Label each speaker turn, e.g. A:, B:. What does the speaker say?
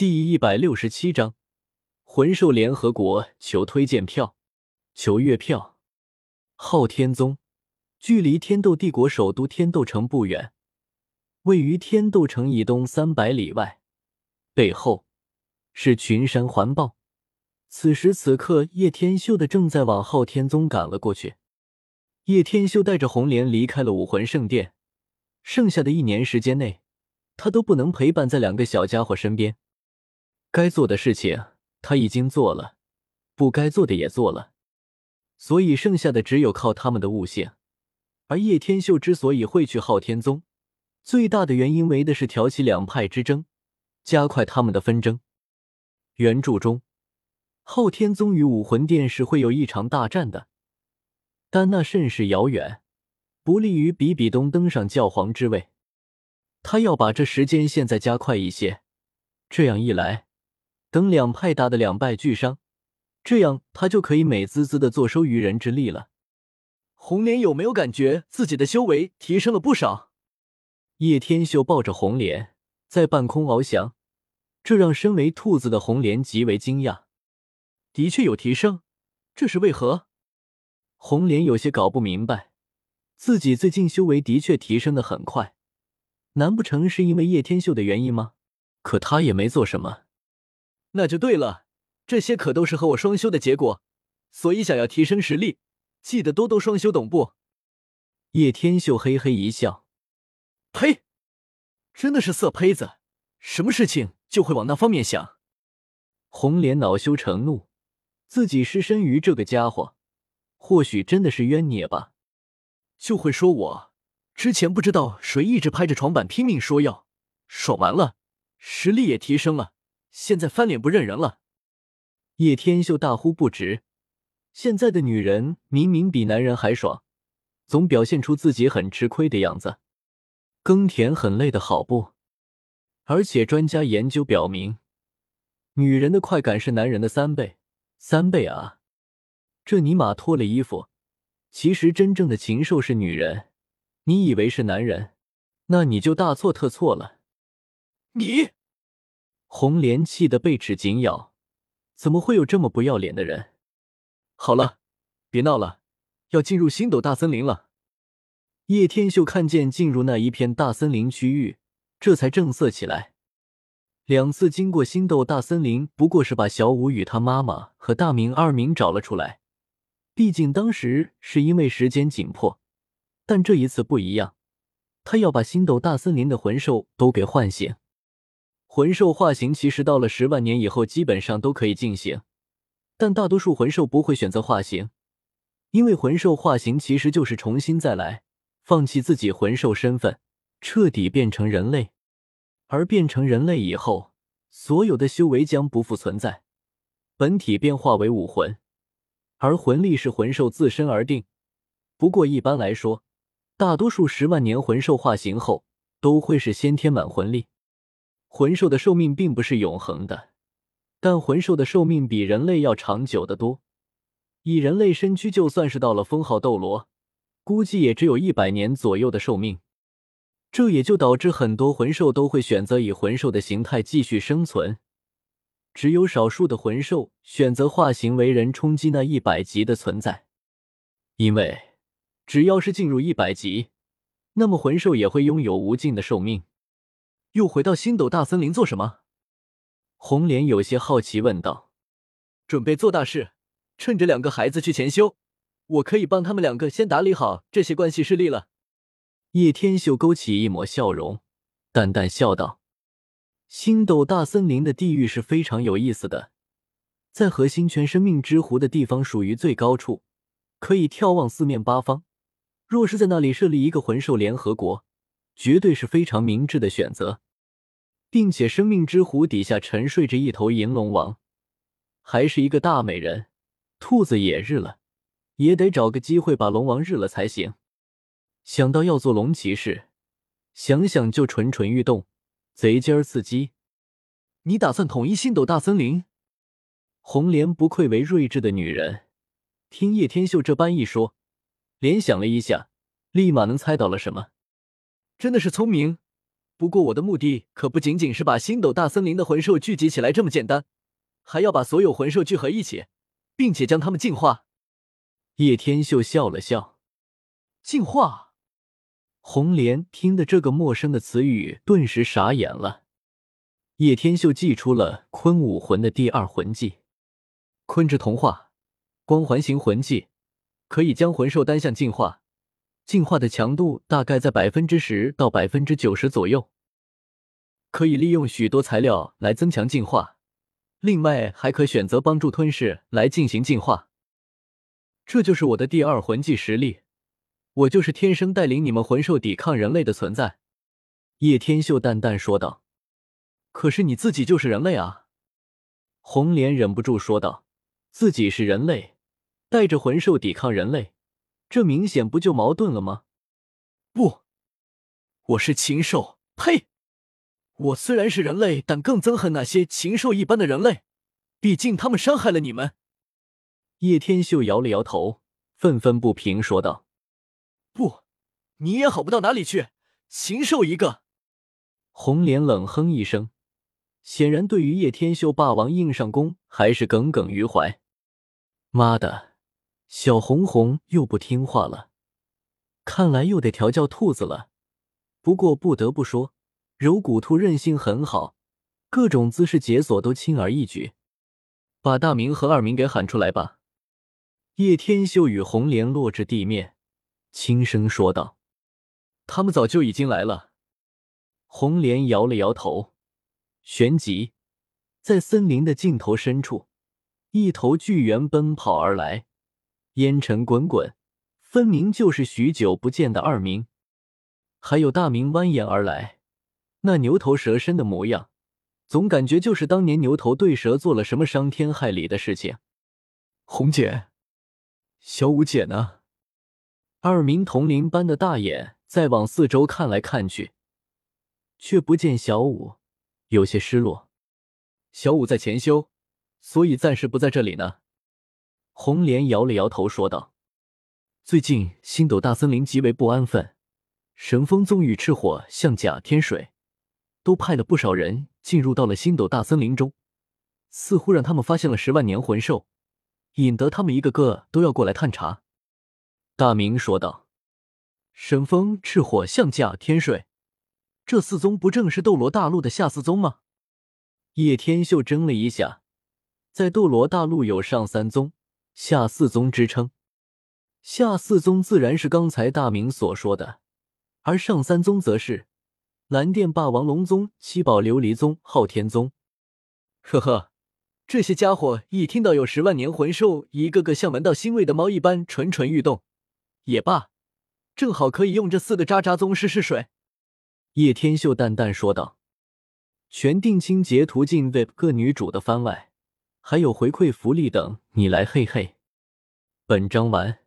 A: 第一百六十七章魂兽联合国求推荐票，求月票。昊天宗距离天斗帝国首都天斗城不远，位于天斗城以东三百里外，背后是群山环抱。此时此刻，叶天秀的正在往昊天宗赶了过去。叶天秀带着红莲离开了武魂圣殿，剩下的一年时间内，他都不能陪伴在两个小家伙身边。该做的事情他已经做了，不该做的也做了，所以剩下的只有靠他们的悟性。而叶天秀之所以会去昊天宗，最大的原因为的是挑起两派之争，加快他们的纷争。原著中，昊天宗与武魂殿是会有一场大战的，但那甚是遥远，不利于比比东登上教皇之位。他要把这时间现在加快一些，这样一来。等两派打得两败俱伤，这样他就可以美滋滋的坐收渔人之利了。红莲有没有感觉自己的修为提升了不少？叶天秀抱着红莲在半空翱翔，这让身为兔子的红莲极为惊讶。的确有提升，这是为何？红莲有些搞不明白，自己最近修为的确提升的很快，难不成是因为叶天秀的原因吗？可他也没做什么。那就对了，这些可都是和我双修的结果，所以想要提升实力，记得多多双修，懂不？叶天秀嘿嘿一笑，呸，真的是色胚子，什么事情就会往那方面想。红莲恼羞成怒，自己失身于这个家伙，或许真的是冤孽吧，就会说我之前不知道谁一直拍着床板拼命说要，爽完了，实力也提升了。现在翻脸不认人了，叶天秀大呼不值。现在的女人明明比男人还爽，总表现出自己很吃亏的样子。耕田很累的好不？而且专家研究表明，女人的快感是男人的三倍，三倍啊！这尼玛脱了衣服，其实真正的禽兽是女人，你以为是男人，那你就大错特错了。你。红莲气得被齿紧咬，怎么会有这么不要脸的人？好了，别闹了，要进入星斗大森林了。叶天秀看见进入那一片大森林区域，这才正色起来。两次经过星斗大森林，不过是把小五与他妈妈和大明二明找了出来。毕竟当时是因为时间紧迫，但这一次不一样，他要把星斗大森林的魂兽都给唤醒。魂兽化形其实到了十万年以后基本上都可以进行，但大多数魂兽不会选择化形，因为魂兽化形其实就是重新再来，放弃自己魂兽身份，彻底变成人类。而变成人类以后，所有的修为将不复存在，本体变化为武魂，而魂力是魂兽自身而定。不过一般来说，大多数十万年魂兽化形后都会是先天满魂力。魂兽的寿命并不是永恒的，但魂兽的寿命比人类要长久的多。以人类身躯，就算是到了封号斗罗，估计也只有一百年左右的寿命。这也就导致很多魂兽都会选择以魂兽的形态继续生存，只有少数的魂兽选择化形为人，冲击那一百级的存在。因为只要是进入一百级，那么魂兽也会拥有无尽的寿命。又回到星斗大森林做什么？红莲有些好奇问道。准备做大事，趁着两个孩子去前修，我可以帮他们两个先打理好这些关系势力了。叶天秀勾起一抹笑容，淡淡笑道：“星斗大森林的地域是非常有意思的，在核心泉生命之湖的地方属于最高处，可以眺望四面八方。若是在那里设立一个魂兽联合国。”绝对是非常明智的选择，并且生命之湖底下沉睡着一头银龙王，还是一个大美人。兔子也日了，也得找个机会把龙王日了才行。想到要做龙骑士，想想就蠢蠢欲动，贼尖儿刺激。你打算统一星斗大森林？红莲不愧为睿智的女人，听叶天秀这般一说，联想了一下，立马能猜到了什么。真的是聪明，不过我的目的可不仅仅是把星斗大森林的魂兽聚集起来这么简单，还要把所有魂兽聚合一起，并且将它们进化。叶天秀笑了笑，进化。红莲听的这个陌生的词语，顿时傻眼了。叶天秀祭出了坤武魂的第二魂技——坤之同化，光环形魂技，可以将魂兽单向进化。进化的强度大概在百分之十到百分之九十左右，可以利用许多材料来增强进化。另外，还可选择帮助吞噬来进行进化。这就是我的第二魂技实力。我就是天生带领你们魂兽抵抗人类的存在。”叶天秀淡淡说道。“可是你自己就是人类啊！”红莲忍不住说道，“自己是人类，带着魂兽抵抗人类。”这明显不就矛盾了吗？不，我是禽兽！呸！我虽然是人类，但更憎恨那些禽兽一般的人类，毕竟他们伤害了你们。叶天秀摇了摇头，愤愤不平说道：“不，你也好不到哪里去，禽兽一个！”红莲冷哼一声，显然对于叶天秀霸王硬上弓还是耿耿于怀。妈的！小红红又不听话了，看来又得调教兔子了。不过不得不说，柔骨兔韧性很好，各种姿势解锁都轻而易举。把大明和二明给喊出来吧。叶天秀与红莲落至地面，轻声说道：“他们早就已经来了。”红莲摇了摇头，旋即，在森林的尽头深处，一头巨猿奔跑而来。烟尘滚滚，分明就是许久不见的二明。还有大明蜿蜒而来，那牛头蛇身的模样，总感觉就是当年牛头对蛇做了什么伤天害理的事情。红姐，小五姐呢？二明铜铃般的大眼在往四周看来看去，却不见小五，有些失落。小五在前修，所以暂时不在这里呢。红莲摇了摇头，说道：“最近星斗大森林极为不安分，神风宗与赤火象甲天水都派了不少人进入到了星斗大森林中，似乎让他们发现了十万年魂兽，引得他们一个个都要过来探查。”大明说道：“神风、赤火、象甲、天水，这四宗不正是斗罗大陆的下四宗吗？”叶天秀怔了一下，在斗罗大陆有上三宗。下四宗之称，下四宗自然是刚才大明所说的，而上三宗则是蓝电霸王龙宗、七宝琉璃宗、昊天宗。呵呵，这些家伙一听到有十万年魂兽，一个个像闻到腥味的猫一般蠢蠢欲动。也罢，正好可以用这四个渣渣宗试试水。叶天秀淡淡说道。全定清截图进 VIP 各女主的番外。还有回馈福利等，你来嘿嘿。本章完。